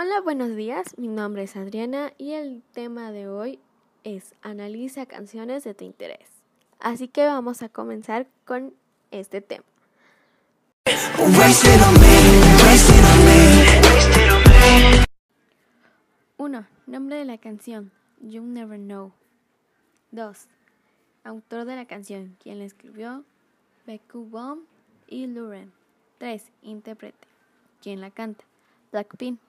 Hola, buenos días. Mi nombre es Adriana y el tema de hoy es Analiza canciones de tu interés. Así que vamos a comenzar con este tema. 1. Nombre de la canción. You Never Know. 2. Autor de la canción. Quien la escribió. Beku Bomb y Luren. 3. Intérprete. Quien la canta. Blackpink.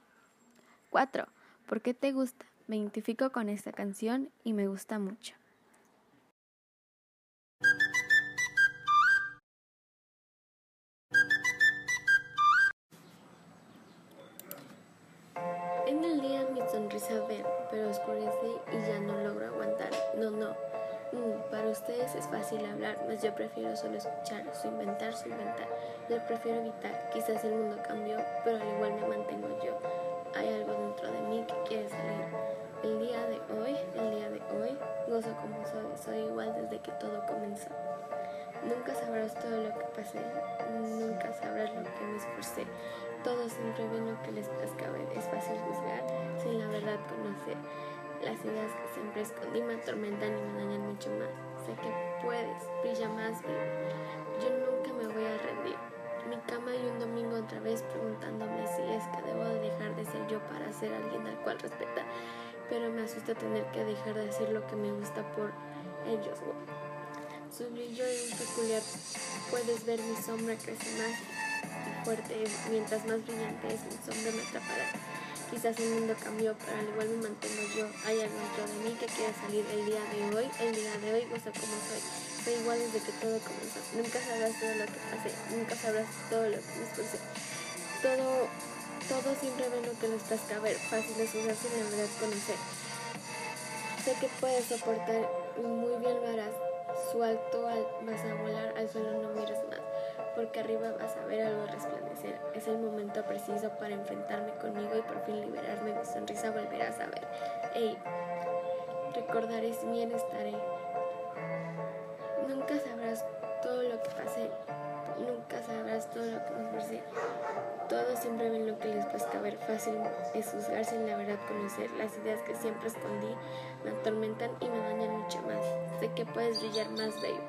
4. ¿Por qué te gusta? Me identifico con esta canción y me gusta mucho. En el día mi sonrisa ven, pero oscurece y ya no logro aguantar. No, no. Mm, para ustedes es fácil hablar, mas yo prefiero solo escuchar, su inventar, su inventar. Yo prefiero evitar. Quizás el mundo cambió, pero al igual me mantengo yo hay algo dentro de mí que quiere salir. El día de hoy, el día de hoy, gozo como soy, soy igual desde que todo comenzó. Nunca sabrás todo lo que pasé, nunca sabrás lo que me esforcé. Todos siempre ven lo que les plazca ver, es fácil juzgar sin la verdad conocer. Las ideas que siempre escondí me atormentan y me dañan mucho más. Sé que puedes, brilla más, vivo. Yo nunca me voy a rendir. Mi cama y un domingo otra vez preguntándome si es que debo yo para ser alguien al cual respetar. Pero me asusta tener que dejar de hacer lo que me gusta por ellos. Su brillo es peculiar. Puedes ver mi sombra crece más fuerte. Mientras más brillante es, mi sombra me atrapará. Quizás el mundo cambió, pero al igual me mantengo yo. Hay algo dentro de mí que quiere salir el día de hoy. El día de hoy gozo como soy. Soy igual desde que todo comenzó. Nunca sabrás todo lo que pasé. Nunca sabrás todo lo que me esforcé. Todo, todo siempre ve lo que nos plazca ver. Fácil es usar sin la verdad conocer. Sé que puedes soportar muy bien verás. Su alto vas a volar, al suelo no mires más porque arriba vas a ver algo resplandecer. Es el momento preciso para enfrentarme conmigo y por fin liberarme. Mi sonrisa volverás a ver. Ey, recordaré bien estaré. Nunca sabrás todo lo que pasé. Nunca sabrás todo lo que me esforcé. Todos siempre ven lo que les puede ver. Fácil es juzgar sin la verdad conocer. Las ideas que siempre escondí me atormentan y me dañan mucho más. Sé que puedes brillar más, babe.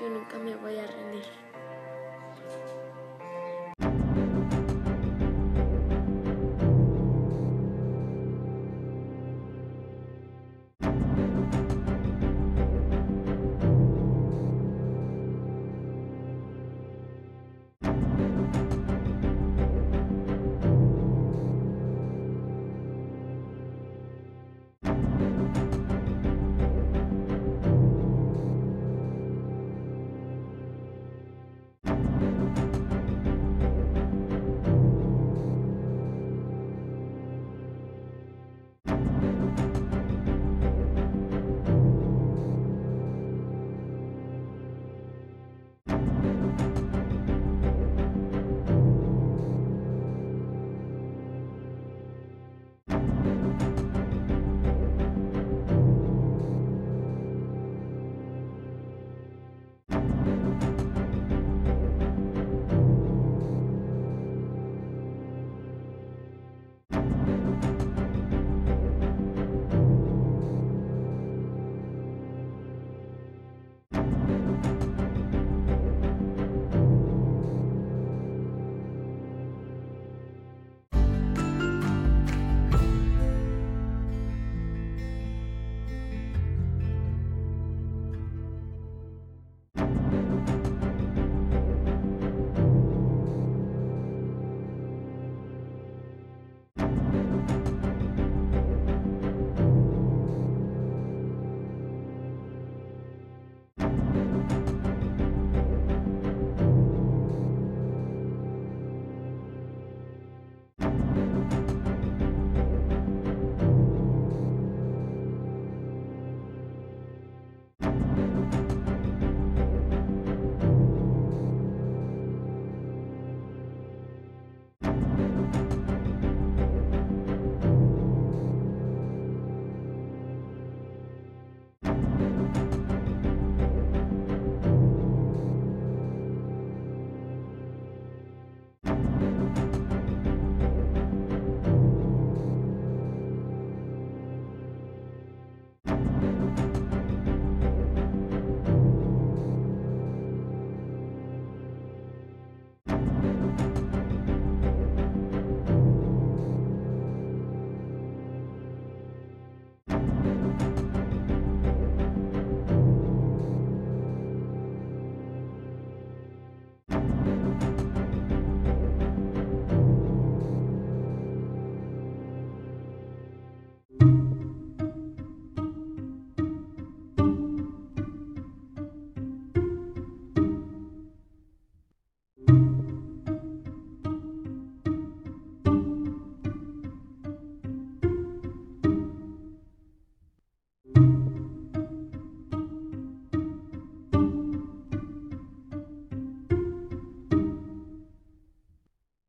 Yo nunca me voy a rendir.